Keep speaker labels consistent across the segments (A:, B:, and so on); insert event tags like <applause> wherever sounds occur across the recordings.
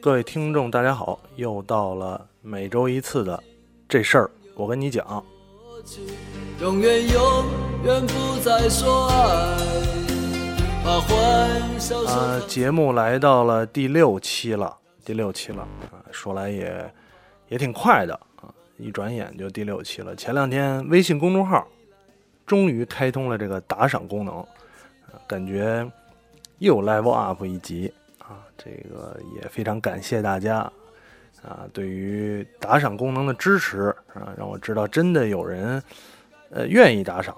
A: 各位听众，大家好，又到了每周一次的这事儿，我跟你讲。
B: 永远永远不再说爱，把欢笑
A: 啊，节目来到了第六期了，第六期了啊，说来也也挺快的啊，一转眼就第六期了。前两天微信公众号终于开通了这个打赏功能，啊，感觉又 level up 一级。这个也非常感谢大家啊，对于打赏功能的支持啊，让我知道真的有人呃愿意打赏，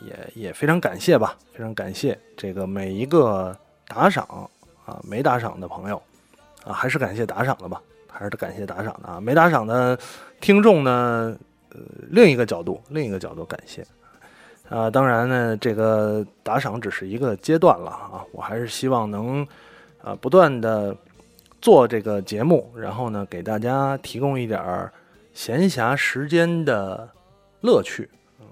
A: 也也非常感谢吧，非常感谢这个每一个打赏啊，没打赏的朋友啊，还是感谢打赏的吧，还是感谢打赏的啊，没打赏的听众呢，呃，另一个角度，另一个角度感谢啊，当然呢，这个打赏只是一个阶段了啊，我还是希望能。啊，不断的做这个节目，然后呢，给大家提供一点儿闲暇时间的乐趣。嗯，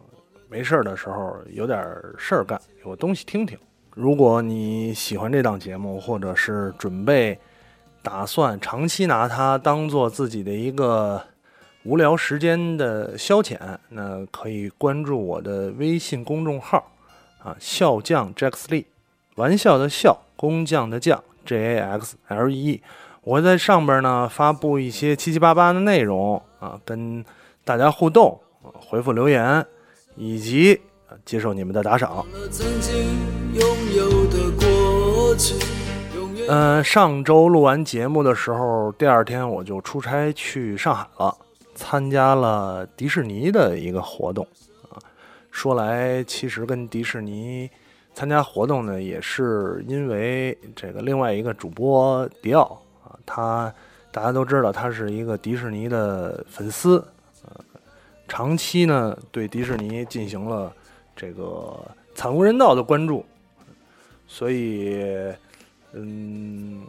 A: 没事儿的时候有点事儿干，有东西听听。如果你喜欢这档节目，或者是准备打算长期拿它当做自己的一个无聊时间的消遣，那可以关注我的微信公众号啊，笑匠 Jack Lee，玩笑的笑，工匠的匠。J A X L E 我会在上边呢发布一些七七八八的内容啊，跟大家互动，回复留言，以及接受你们的打赏。嗯，上周录完节目的时候，第二天我就出差去上海了，参加了迪士尼的一个活动啊。说来，其实跟迪士尼。参加活动呢，也是因为这个另外一个主播迪奥啊，他大家都知道他是一个迪士尼的粉丝，呃，长期呢对迪士尼进行了这个惨无人道的关注，所以嗯，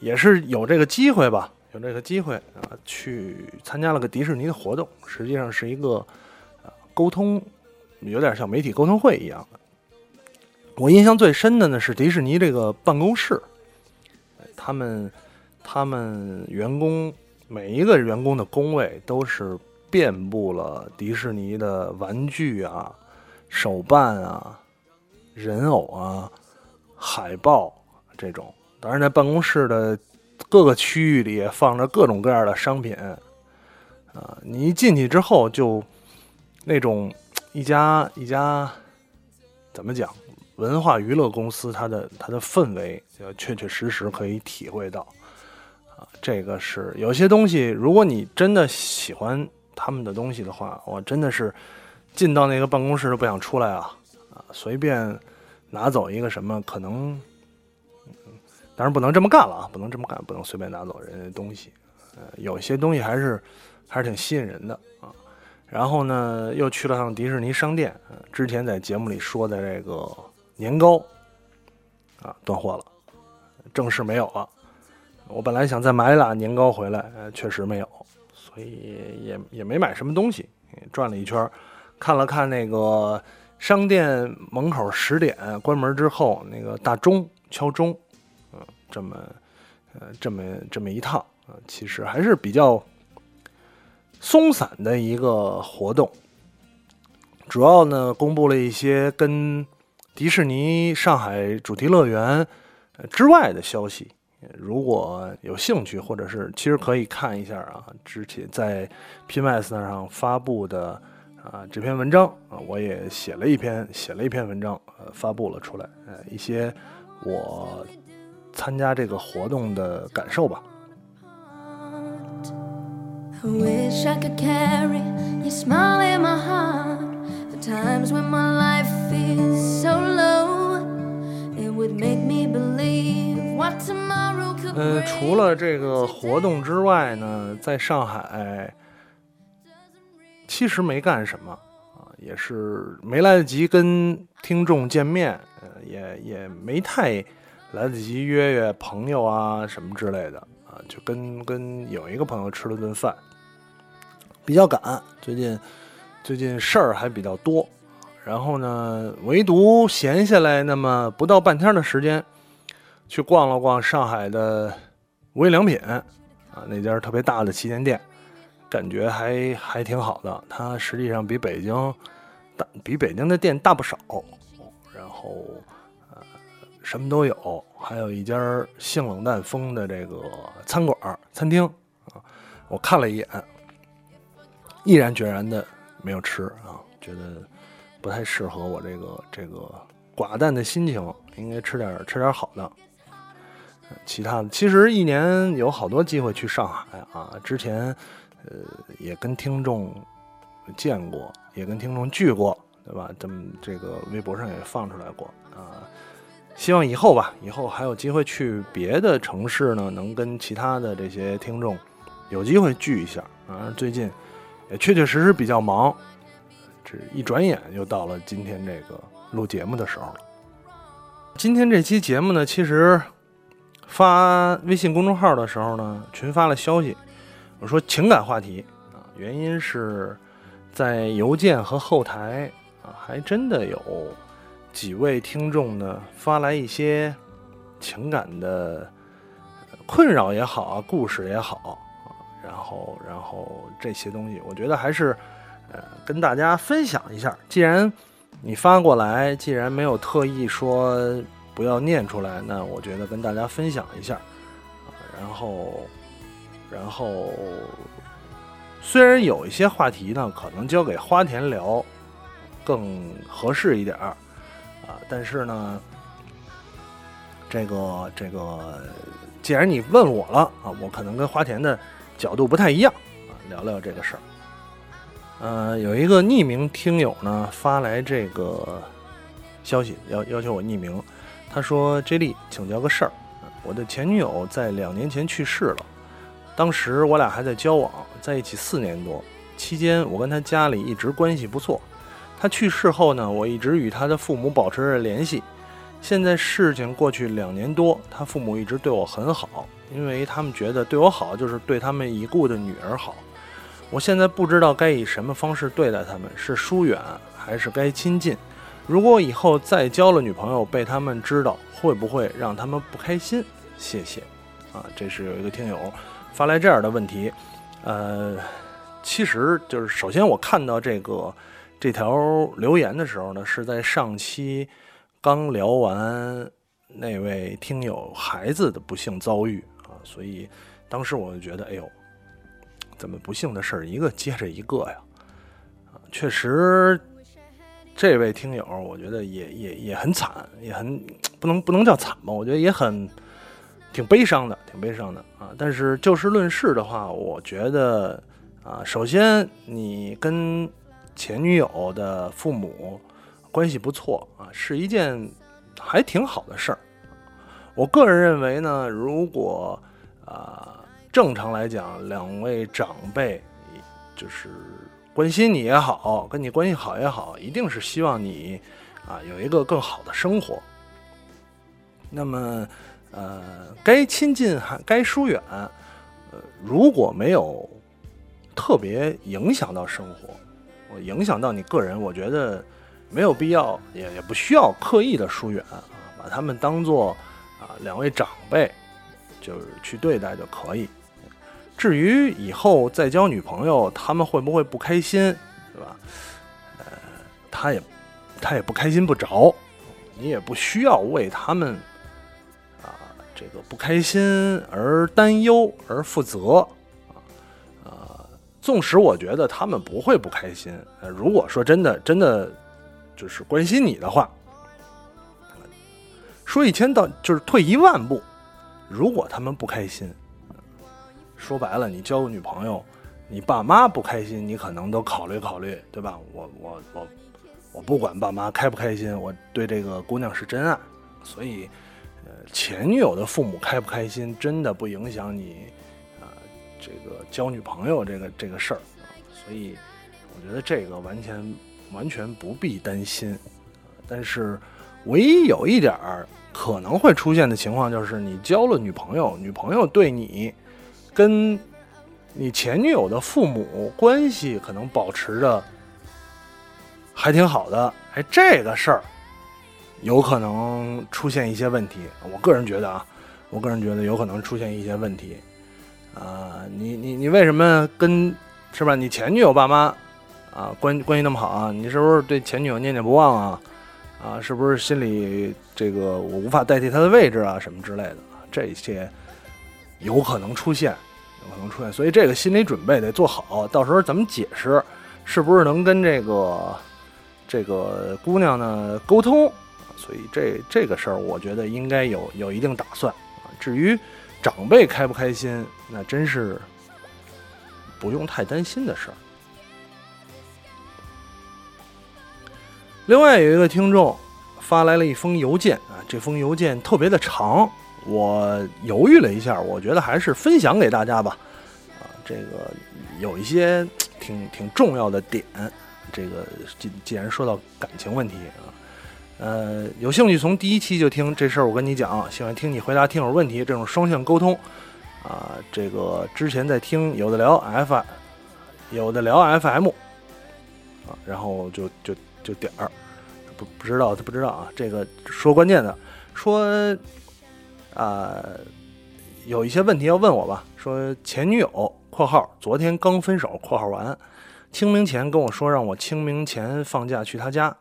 A: 也是有这个机会吧，有这个机会啊，去参加了个迪士尼的活动，实际上是一个啊沟通，有点像媒体沟通会一样。我印象最深的呢是迪士尼这个办公室，他们他们员工每一个员工的工位都是遍布了迪士尼的玩具啊、手办啊、人偶啊、海报这种。当然，在办公室的各个区域里放着各种各样的商品，啊，你一进去之后就那种 <tsk> 一家一家怎么讲？文化娱乐公司，它的它的氛围，要确确实实可以体会到，啊，这个是有些东西，如果你真的喜欢他们的东西的话，我真的是进到那个办公室都不想出来啊，啊，随便拿走一个什么，可能，当然不能这么干了啊，不能这么干，不能随便拿走人家东西，呃，有些东西还是还是挺吸引人的啊。然后呢，又去了趟迪士尼商店，之前在节目里说的这个。年糕啊，断货了，正式没有了。我本来想再买俩年糕回来，呃，确实没有，所以也也没买什么东西。转了一圈，看了看那个商店门口十点关门之后那个大钟敲钟，嗯，这么呃这么这么一趟啊，其实还是比较松散的一个活动。主要呢，公布了一些跟迪士尼上海主题乐园之外的消息，如果有兴趣，或者是其实可以看一下啊，之前在 PMS 上发布的啊这篇文章啊，我也写了一篇写了一篇文章，呃，发布了出来，呃，一些我参加这个活动的感受吧。呃，除了这个活动之外呢，在上海其实没干什么啊，也是没来得及跟听众见面，呃，也也没太来得及约约朋友啊什么之类的啊，就跟跟有一个朋友吃了顿饭，比较赶，最近。最近事儿还比较多，然后呢，唯独闲下来那么不到半天的时间，去逛了逛上海的无印良品啊，那家特别大的旗舰店，感觉还还挺好的。它实际上比北京大，比北京的店大不少。然后呃，什么都有，还有一家性冷淡风的这个餐馆餐厅啊，我看了一眼，毅然决然的没有吃啊，觉得。不太适合我这个这个寡淡的心情，应该吃点吃点好的。其他的，其实一年有好多机会去上海啊。之前呃也跟听众见过，也跟听众聚过，对吧？咱们这个微博上也放出来过啊。希望以后吧，以后还有机会去别的城市呢，能跟其他的这些听众有机会聚一下啊。最近也确确实实比较忙。这一转眼又到了今天这个录节目的时候了。今天这期节目呢，其实发微信公众号的时候呢，群发了消息，我说情感话题啊，原因是在邮件和后台啊，还真的有几位听众呢发来一些情感的困扰也好啊，故事也好，然后然后这些东西，我觉得还是。呃，跟大家分享一下。既然你发过来，既然没有特意说不要念出来，那我觉得跟大家分享一下。啊，然后，然后，虽然有一些话题呢，可能交给花田聊更合适一点儿，啊，但是呢，这个这个，既然你问我了啊，我可能跟花田的角度不太一样啊，聊聊这个事儿。呃，有一个匿名听友呢发来这个消息，要要求我匿名。他说：“J 莉，请教个事儿，我的前女友在两年前去世了，当时我俩还在交往，在一起四年多，期间我跟她家里一直关系不错。她去世后呢，我一直与她的父母保持着联系。现在事情过去两年多，她父母一直对我很好，因为他们觉得对我好就是对他们已故的女儿好。”我现在不知道该以什么方式对待他们，是疏远还是该亲近？如果以后再交了女朋友被他们知道，会不会让他们不开心？谢谢。啊，这是有一个听友发来这样的问题。呃，其实就是首先我看到这个这条留言的时候呢，是在上期刚聊完那位听友孩子的不幸遭遇，所以当时我就觉得，哎呦。怎么不幸的事儿一个接着一个呀？啊，确实，这位听友我觉得也也也很惨，也很不能不能叫惨吧？我觉得也很挺悲伤的，挺悲伤的啊。但是就事论事的话，我觉得啊，首先你跟前女友的父母关系不错啊，是一件还挺好的事儿。我个人认为呢，如果啊。正常来讲，两位长辈就是关心你也好，跟你关系好也好，一定是希望你啊有一个更好的生活。那么，呃，该亲近还该疏远，呃，如果没有特别影响到生活，我影响到你个人，我觉得没有必要，也也不需要刻意的疏远啊，把他们当做啊两位长辈，就是去对待就可以。至于以后再交女朋友，他们会不会不开心，对吧？呃，他也，他也不开心不着，你也不需要为他们啊这个不开心而担忧而负责啊。呃，纵使我觉得他们不会不开心，呃，如果说真的真的就是关心你的话，说一千道就是退一万步，如果他们不开心。说白了，你交个女朋友，你爸妈不开心，你可能都考虑考虑，对吧？我我我我不管爸妈开不开心，我对这个姑娘是真爱，所以，呃，前女友的父母开不开心，真的不影响你啊，这个交女朋友这个这个事儿，所以我觉得这个完全完全不必担心。但是，唯一有一点儿可能会出现的情况，就是你交了女朋友，女朋友对你。跟你前女友的父母关系可能保持着还挺好的，哎，这个事儿有可能出现一些问题。我个人觉得啊，我个人觉得有可能出现一些问题。啊，你你你为什么跟是吧？你前女友爸妈啊关关系那么好啊？你是不是对前女友念念不忘啊？啊，是不是心里这个我无法代替他的位置啊？什么之类的，这些有可能出现，有可能出现。所以这个心理准备得做好，到时候怎么解释，是不是能跟这个这个姑娘呢沟通？所以这这个事儿，我觉得应该有有一定打算啊。至于。长辈开不开心，那真是不用太担心的事儿。另外有一个听众发来了一封邮件啊，这封邮件特别的长，我犹豫了一下，我觉得还是分享给大家吧。啊，这个有一些挺挺重要的点，这个既既然说到感情问题啊。呃，有兴趣从第一期就听这事儿，我跟你讲，喜欢听你回答听友问题，这种双向沟通，啊，这个之前在听有的聊 F，有的聊 FM，啊，然后就就就点儿，不不知道他不知道啊，这个说关键的，说啊，有一些问题要问我吧，说前女友（括号昨天刚分手）（括号完），清明前跟我说让我清明前放假去他家。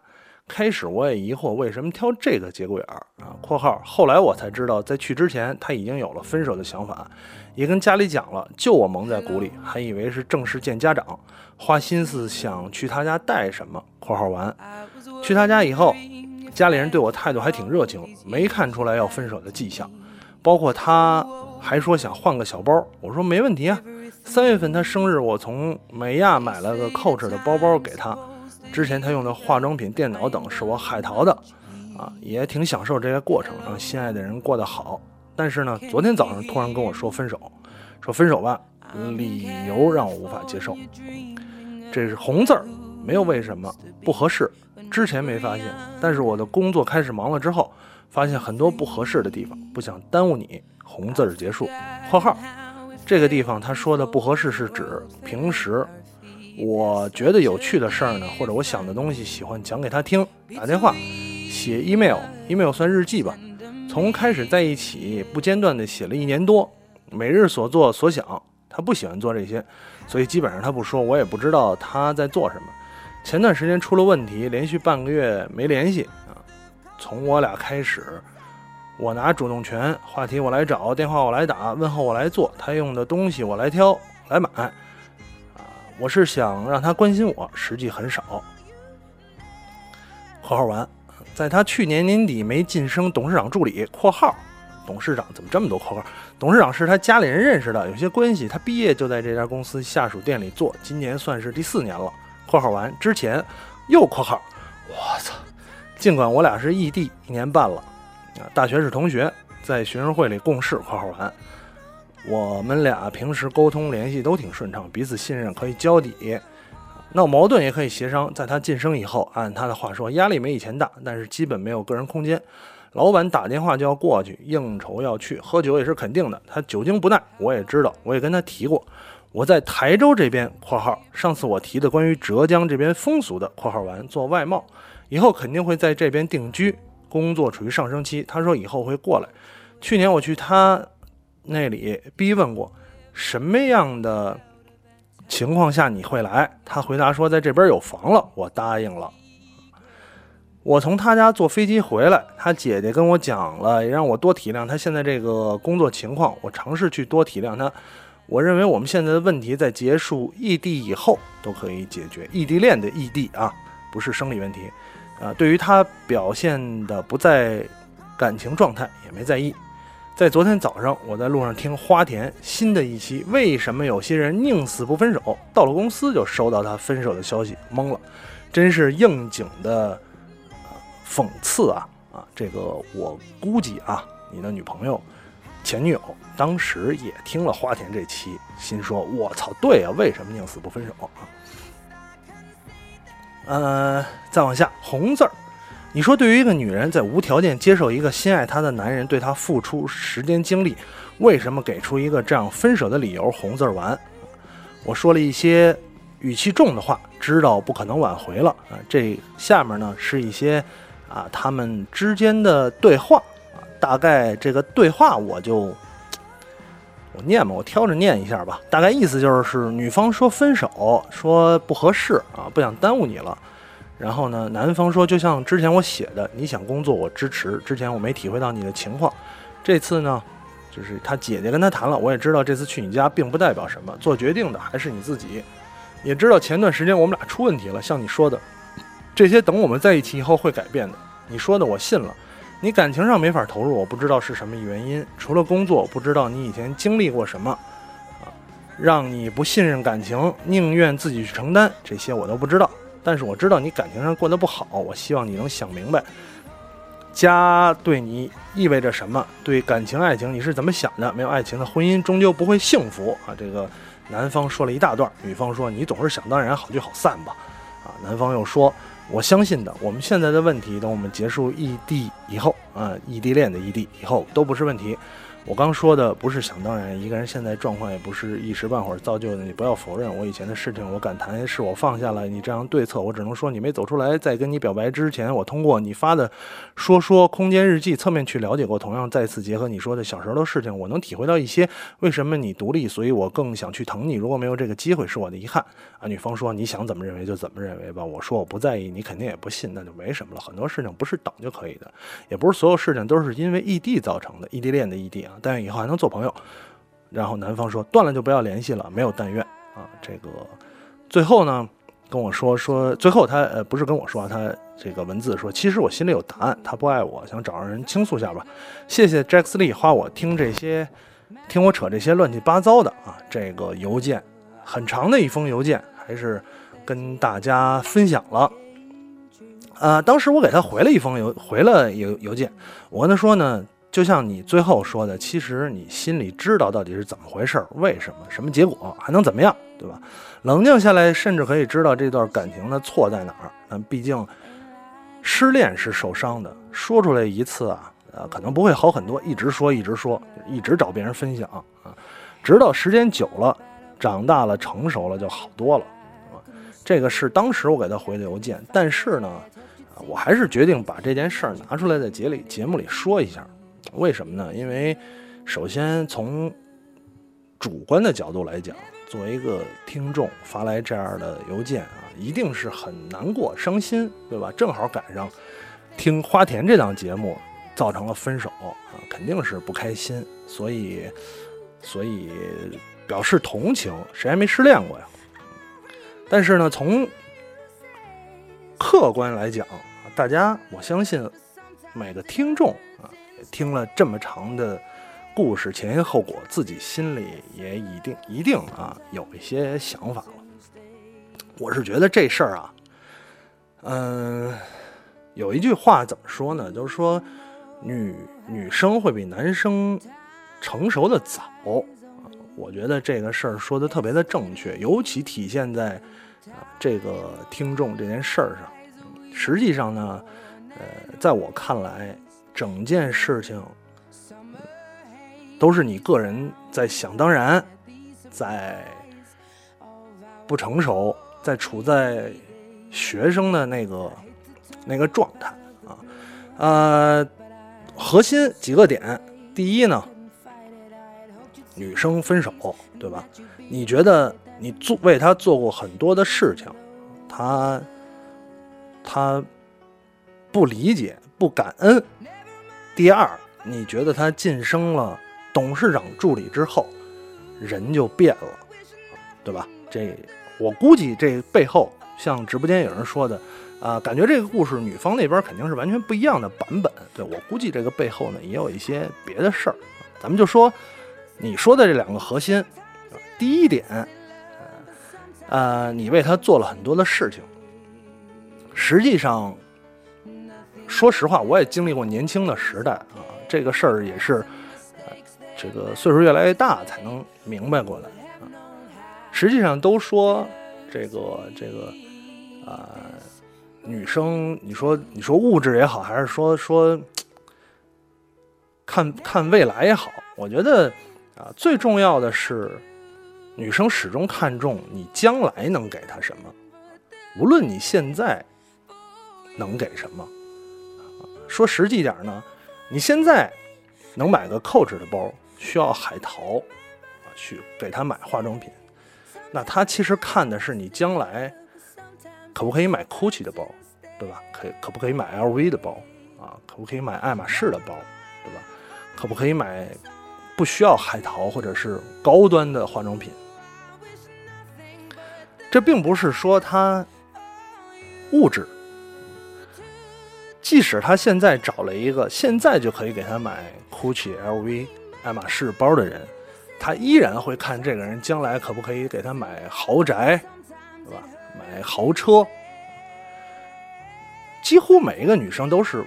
A: 开始我也疑惑为什么挑这个节骨眼儿？（括号后来我才知道，在去之前他已经有了分手的想法，也跟家里讲了，就我蒙在鼓里，还以为是正式见家长，花心思想去他家带什么。）（括号完）去他家以后，家里人对我态度还挺热情，没看出来要分手的迹象，包括他还说想换个小包，我说没问题啊。三月份他生日，我从美亚买了个 Coach 的包包给他。之前他用的化妆品、电脑等是我海淘的，啊，也挺享受这个过程，让心爱的人过得好。但是呢，昨天早上突然跟我说分手，说分手吧，理由让我无法接受。这是红字儿，没有为什么不合适，之前没发现，但是我的工作开始忙了之后，发现很多不合适的地方，不想耽误你。红字儿结束。括号，这个地方他说的不合适是指平时。我觉得有趣的事儿呢，或者我想的东西，喜欢讲给他听。打电话、写 email，email 算日记吧。从开始在一起不间断的写了一年多，每日所做所想。他不喜欢做这些，所以基本上他不说，我也不知道他在做什么。前段时间出了问题，连续半个月没联系啊。从我俩开始，我拿主动权，话题我来找，电话我来打，问候我来做，他用的东西我来挑来买。啊我是想让他关心我，实际很少。括号完，在他去年年底没晋升董事长助理（括号董事长怎么这么多括号？董事长是他家里人认识的，有些关系。他毕业就在这家公司下属店里做，今年算是第四年了。括号完之前又括号，我操！尽管我俩是异地一年半了，啊，大学是同学，在学生会里共事（括号完）。我们俩平时沟通联系都挺顺畅，彼此信任，可以交底，闹矛盾也可以协商。在他晋升以后，按他的话说，压力没以前大，但是基本没有个人空间。老板打电话就要过去，应酬要去，喝酒也是肯定的。他酒精不耐，我也知道，我也跟他提过。我在台州这边（括号上次我提的关于浙江这边风俗的）（括号完做外贸，以后肯定会在这边定居，工作处于上升期。他说以后会过来。去年我去他。那里逼问过什么样的情况下你会来？他回答说在这边有房了，我答应了。我从他家坐飞机回来，他姐姐跟我讲了，也让我多体谅他现在这个工作情况。我尝试去多体谅他。我认为我们现在的问题在结束异地以后都可以解决。异地恋的异地啊，不是生理问题啊。对于他表现的不在感情状态，也没在意。在昨天早上，我在路上听花田新的一期，为什么有些人宁死不分手？到了公司就收到他分手的消息，懵了，真是应景的讽刺啊啊！这个我估计啊，你的女朋友、前女友当时也听了花田这期，心说：“我操，对啊，为什么宁死不分手啊？”呃，再往下，红字儿。你说，对于一个女人在无条件接受一个心爱她的男人对她付出时间精力，为什么给出一个这样分手的理由？红字儿完，我说了一些语气重的话，知道不可能挽回了啊。这下面呢是一些啊他们之间的对话啊，大概这个对话我就我念吧，我挑着念一下吧。大概意思就是女方说分手，说不合适啊，不想耽误你了。然后呢，男方说就像之前我写的，你想工作我支持。之前我没体会到你的情况，这次呢。就是他姐姐跟他谈了，我也知道这次去你家并不代表什么，做决定的还是你自己。也知道前段时间我们俩出问题了，像你说的，这些等我们在一起以后会改变的。你说的我信了，你感情上没法投入，我不知道是什么原因，除了工作，我不知道你以前经历过什么啊，让你不信任感情，宁愿自己去承担，这些我都不知道。但是我知道你感情上过得不好，我希望你能想明白。家对你意味着什么？对感情、爱情你是怎么想的？没有爱情的婚姻终究不会幸福啊！这个男方说了一大段，女方说你总是想当然，好聚好散吧。啊，男方又说我相信的，我们现在的问题，等我们结束异地以后啊，异地恋的异地以后都不是问题。我刚说的不是想当然，一个人现在状况也不是一时半会儿造就的。你不要否认我以前的事情，我敢谈是我放下了你这样对策。我只能说你没走出来，在跟你表白之前，我通过你发的说说空间日记侧面去了解过。同样再次结合你说的小时候的事情，我能体会到一些为什么你独立，所以我更想去疼你。如果没有这个机会，是我的遗憾啊。女方说你想怎么认为就怎么认为吧。我说我不在意，你肯定也不信，那就没什么了。很多事情不是等就可以的，也不是所有事情都是因为异地造成的。异地恋的异地啊，但愿以后还能做。朋友，然后男方说断了就不要联系了，没有但愿啊。这个最后呢跟我说说，最后他呃不是跟我说，他这个文字说，其实我心里有答案，他不爱我，想找人倾诉下吧。谢谢 Jack Lee 花我听这些，听我扯这些乱七八糟的啊。这个邮件很长的一封邮件，还是跟大家分享了。呃，当时我给他回了一封邮，回了邮邮件，我跟他说呢。就像你最后说的，其实你心里知道到底是怎么回事，为什么，什么结果，还能怎么样，对吧？冷静下来，甚至可以知道这段感情的错在哪儿。但毕竟失恋是受伤的，说出来一次啊，呃，可能不会好很多。一直说，一直说，一直找别人分享啊，直到时间久了，长大了，成熟了，就好多了，啊。这个是当时我给他回的邮件。但是呢，我还是决定把这件事儿拿出来在节里节目里说一下。为什么呢？因为首先从主观的角度来讲，作为一个听众发来这样的邮件啊，一定是很难过、伤心，对吧？正好赶上听花田这档节目，造成了分手啊，肯定是不开心。所以，所以表示同情，谁还没失恋过呀？但是呢，从客观来讲，大家我相信每个听众。听了这么长的故事前因后果，自己心里也一定一定啊有一些想法了。我是觉得这事儿啊，嗯，有一句话怎么说呢？就是说女女生会比男生成熟的早。我觉得这个事儿说的特别的正确，尤其体现在啊这个听众这件事儿上。实际上呢，呃，在我看来。整件事情都是你个人在想当然，在不成熟，在处在学生的那个那个状态啊。呃，核心几个点，第一呢，女生分手，对吧？你觉得你做为他做过很多的事情，他他不理解，不感恩。第二，你觉得他晋升了董事长助理之后，人就变了，对吧？这我估计这背后，像直播间有人说的，啊，感觉这个故事女方那边肯定是完全不一样的版本。对我估计这个背后呢，也有一些别的事儿。咱们就说你说的这两个核心，第一点，呃，你为他做了很多的事情，实际上。说实话，我也经历过年轻的时代啊，这个事儿也是，这个岁数越来越大才能明白过来啊。实际上都说这个这个啊，女生，你说你说物质也好，还是说说看看未来也好，我觉得啊，最重要的是女生始终看重你将来能给她什么，无论你现在能给什么。说实际点呢，你现在能买个 Coach 的包，需要海淘啊去给她买化妆品，那她其实看的是你将来可不可以买 Gucci 的包，对吧？可可不可以买 LV 的包啊？可不可以买爱马仕的包，对吧？可不可以买不需要海淘或者是高端的化妆品？这并不是说他物质，即使他现在找了一个现在就可以给他买 GUCCI、LV、爱马仕包的人，他依然会看这个人将来可不可以给他买豪宅，对吧？买豪车。几乎每一个女生都是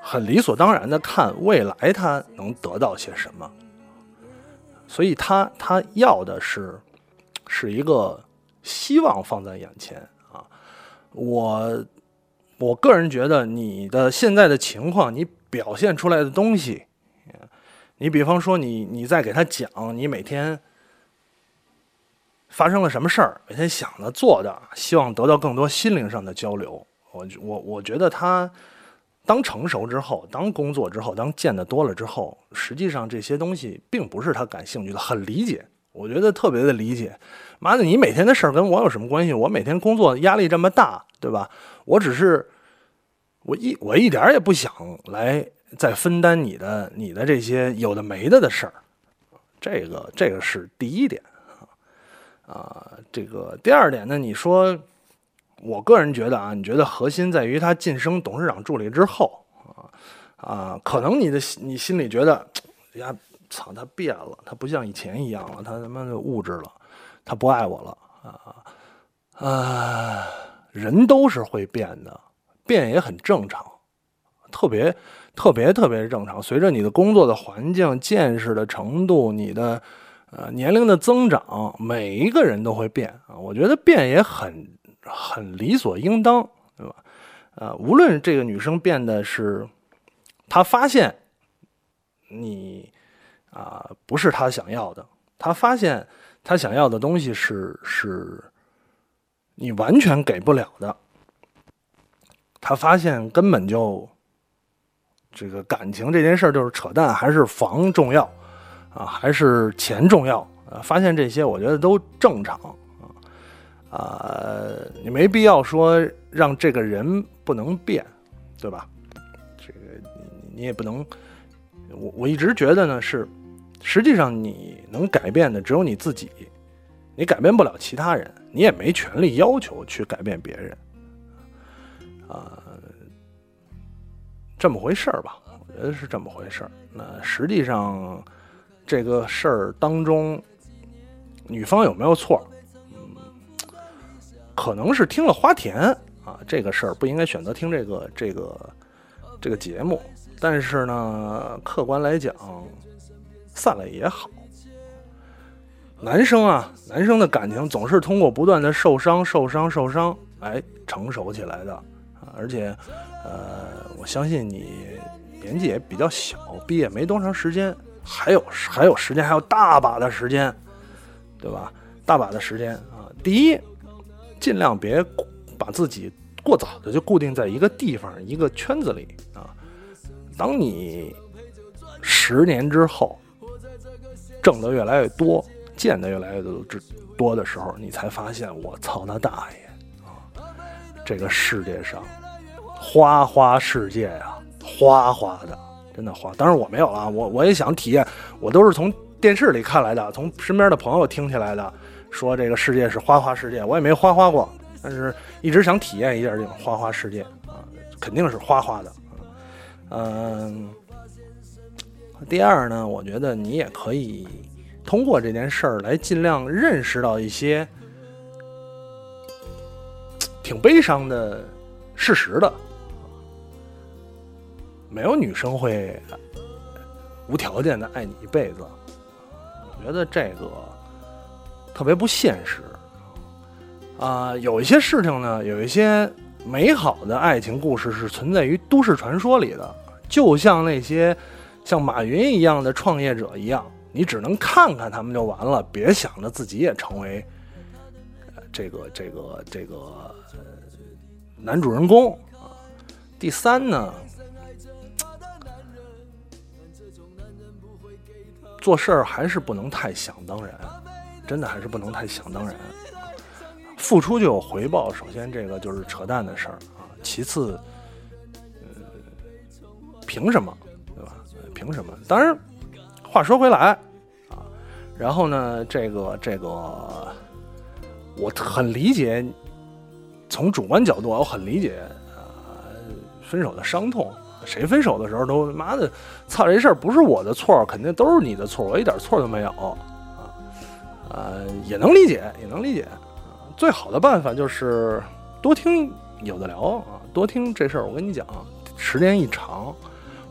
A: 很理所当然的看未来她能得到些什么，所以她她要的是是一个。希望放在眼前啊！我我个人觉得你的现在的情况，你表现出来的东西，你比方说你你在给他讲你每天发生了什么事儿，每天想的做的，希望得到更多心灵上的交流。我我我觉得他当成熟之后，当工作之后，当见得多了之后，实际上这些东西并不是他感兴趣的，很理解。我觉得特别的理解，妈的，你每天的事儿跟我有什么关系？我每天工作压力这么大，对吧？我只是，我一我一点也不想来再分担你的你的这些有的没的的事儿，这个这个是第一点啊啊，这个第二点呢？你说，我个人觉得啊，你觉得核心在于他晋升董事长助理之后啊啊，可能你的你心里觉得呀。操，他变了，他不像以前一样了，他他妈的物质了，他不爱我了啊啊！人都是会变的，变也很正常，特别特别特别正常。随着你的工作的环境、见识的程度、你的呃年龄的增长，每一个人都会变啊。我觉得变也很很理所应当，对吧？呃，无论这个女生变的是，她发现你。啊，不是他想要的。他发现他想要的东西是是，你完全给不了的。他发现根本就这个感情这件事儿就是扯淡，还是房重要啊，还是钱重要啊？发现这些，我觉得都正常啊。啊，你没必要说让这个人不能变，对吧？这个你你也不能。我我一直觉得呢是。实际上，你能改变的只有你自己，你改变不了其他人，你也没权利要求去改变别人，啊，这么回事儿吧？我觉得是这么回事儿。那实际上，这个事儿当中，女方有没有错？嗯，可能是听了花田啊，这个事儿不应该选择听这个这个这个节目。但是呢，客观来讲。散了也好，男生啊，男生的感情总是通过不断的受伤、受伤、受伤，哎，成熟起来的。而且，呃，我相信你年纪也比较小，毕业没多长时间，还有还有时间，还有大把的时间，对吧？大把的时间啊。第一，尽量别把自己过早的就固定在一个地方、一个圈子里啊。当你十年之后。挣得越来越多，见得越来越多之多的时候，你才发现，我操他大爷啊！这个世界上，花花世界呀，花花的，真的花。当然我没有了，我我也想体验，我都是从电视里看来的，从身边的朋友听起来的，说这个世界是花花世界，我也没花花过，但是一直想体验一下这种花花世界啊，肯定是花花的，嗯。第二呢，我觉得你也可以通过这件事儿来尽量认识到一些挺悲伤的事实的。没有女生会无条件的爱你一辈子，我觉得这个特别不现实。啊，有一些事情呢，有一些美好的爱情故事是存在于都市传说里的，就像那些。像马云一样的创业者一样，你只能看看他们就完了，别想着自己也成为这个这个这个男主人公啊。第三呢，做事儿还是不能太想当然，真的还是不能太想当然。付出就有回报，首先这个就是扯淡的事儿啊。其次，呃，凭什么，凭什么？当然，话说回来啊。然后呢，这个这个，我很理解，从主观角度，我很理解啊，分手的伤痛。谁分手的时候都妈的，操这事儿不是我的错，肯定都是你的错，我一点错都没有啊，呃，也能理解，也能理解。最好的办法就是多听有的聊啊，多听这事儿。我跟你讲，时间一长，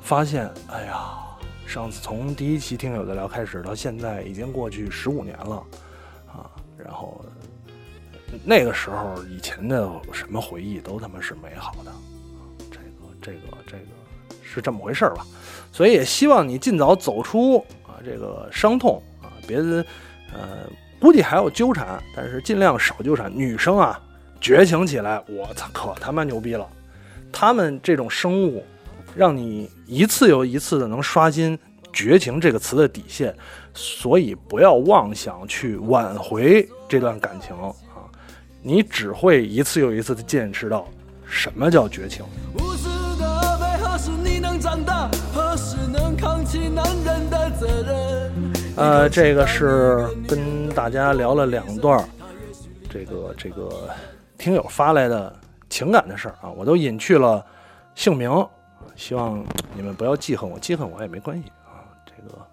A: 发现，哎呀。上次从第一期听友的聊开始到现在，已经过去十五年了，啊，然后那个时候以前的什么回忆都他妈是美好的，这个这个这个是这么回事吧？所以也希望你尽早走出啊这个伤痛啊，别呃估计还要纠缠，但是尽量少纠缠。女生啊，绝情起来，我操，可他妈牛逼了！他们这种生物。让你一次又一次的能刷新“绝情”这个词的底线，所以不要妄想去挽回这段感情啊！你只会一次又一次的见识到什么叫绝情。呃，这个是跟大家聊了两段，这个这个听友发来的情感的事儿啊，我都隐去了姓名。希望你们不要记恨我，记恨我也没关系啊。这个，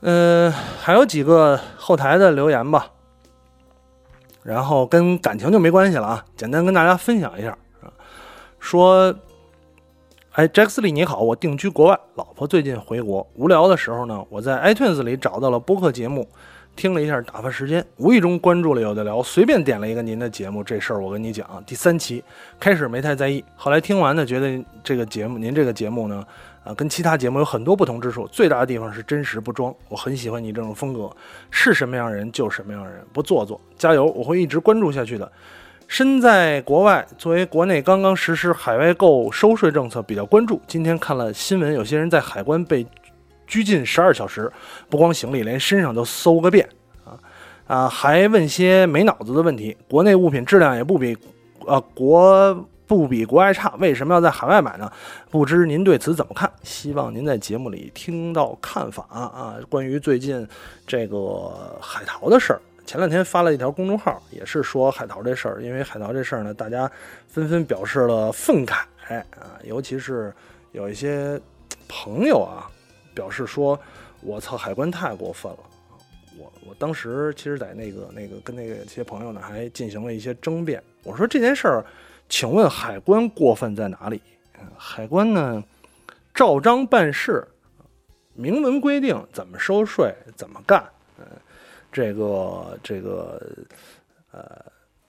A: 嗯，还有几个后台的留言吧，然后跟感情就没关系了啊。简单跟大家分享一下啊，说，哎，杰克斯利你好，我定居国外，老婆最近回国，无聊的时候呢，我在 iTunes 里找到了播客节目。听了一下打发时间，无意中关注了有的聊，随便点了一个您的节目，这事儿我跟你讲，第三期开始没太在意，后来听完呢，觉得这个节目您这个节目呢，啊，跟其他节目有很多不同之处，最大的地方是真实不装，我很喜欢你这种风格，是什么样人就什么样人，不做作，加油，我会一直关注下去的。身在国外，作为国内刚刚实施海外购收税政策，比较关注。今天看了新闻，有些人在海关被。拘禁十二小时，不光行李，连身上都搜个遍啊啊！还问些没脑子的问题。国内物品质量也不比，呃，国不比国外差，为什么要在海外买呢？不知您对此怎么看？希望您在节目里听到看法啊！关于最近这个海淘的事儿，前两天发了一条公众号，也是说海淘这事儿。因为海淘这事儿呢，大家纷纷表示了愤慨啊，尤其是有一些朋友啊。表示说：“我操，海关太过分了！我我当时其实，在那个那个跟那个些朋友呢，还进行了一些争辩。我说这件事儿，请问海关过分在哪里？海关呢，照章办事，明文规定怎么收税，怎么干。嗯，这个这个，呃，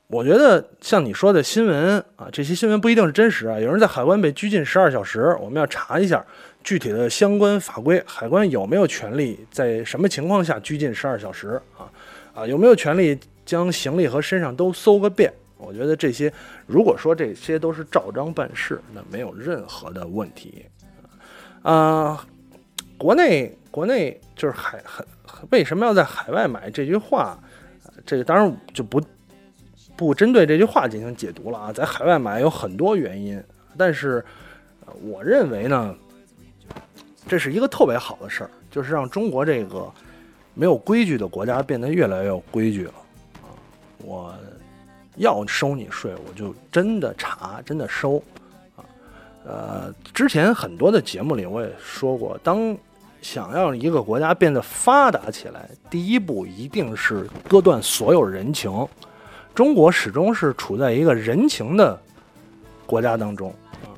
A: 我觉得像你说的新闻啊，这些新闻不一定是真实啊。有人在海关被拘禁十二小时，我们要查一下。”具体的相关法规，海关有没有权利在什么情况下拘禁十二小时啊？啊，有没有权利将行李和身上都搜个遍？我觉得这些，如果说这些都是照章办事，那没有任何的问题。啊，国内国内就是海海为什么要在海外买？这句话，这个当然就不不针对这句话进行解读了啊。在海外买有很多原因，但是我认为呢。这是一个特别好的事儿，就是让中国这个没有规矩的国家变得越来越有规矩了啊！我要收你税，我就真的查，真的收啊！呃，之前很多的节目里我也说过，当想要一个国家变得发达起来，第一步一定是割断所有人情。中国始终是处在一个人情的国家当中啊！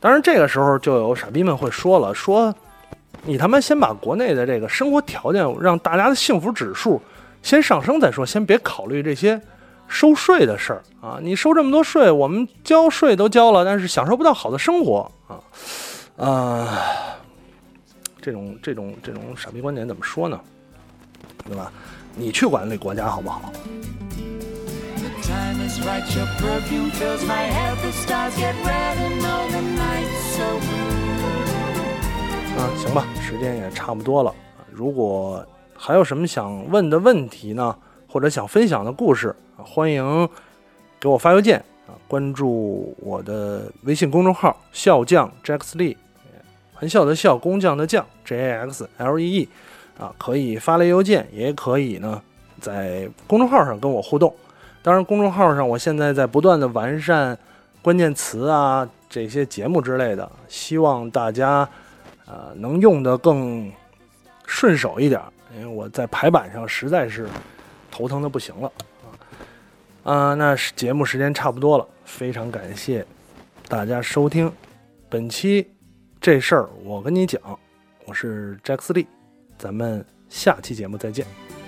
A: 当然，这个时候就有傻逼们会说了，说。你他妈先把国内的这个生活条件，让大家的幸福指数先上升再说，先别考虑这些收税的事儿啊！你收这么多税，我们交税都交了，但是享受不到好的生活啊！啊，这种这种这种傻逼观点怎么说呢？对吧？你去管理国家好不好？
C: Time is right. Your perfume fills my head. The stars get red and all the night's so blue.
A: 啊，行吧，时间也差不多了。如果还有什么想问的问题呢，或者想分享的故事，欢迎给我发邮件啊，关注我的微信公众号“笑匠 Jax Lee”，玩笑的笑，工匠的匠 J A X L E E，啊，可以发来邮件，也可以呢在公众号上跟我互动。当然，公众号上我现在在不断的完善关键词啊，这些节目之类的，希望大家呃能用的更顺手一点，因为我在排版上实在是头疼的不行了啊。啊，那节目时间差不多了，非常感谢大家收听本期这事儿，我跟你讲，我是 Jack 斯利，咱们下期节目再见。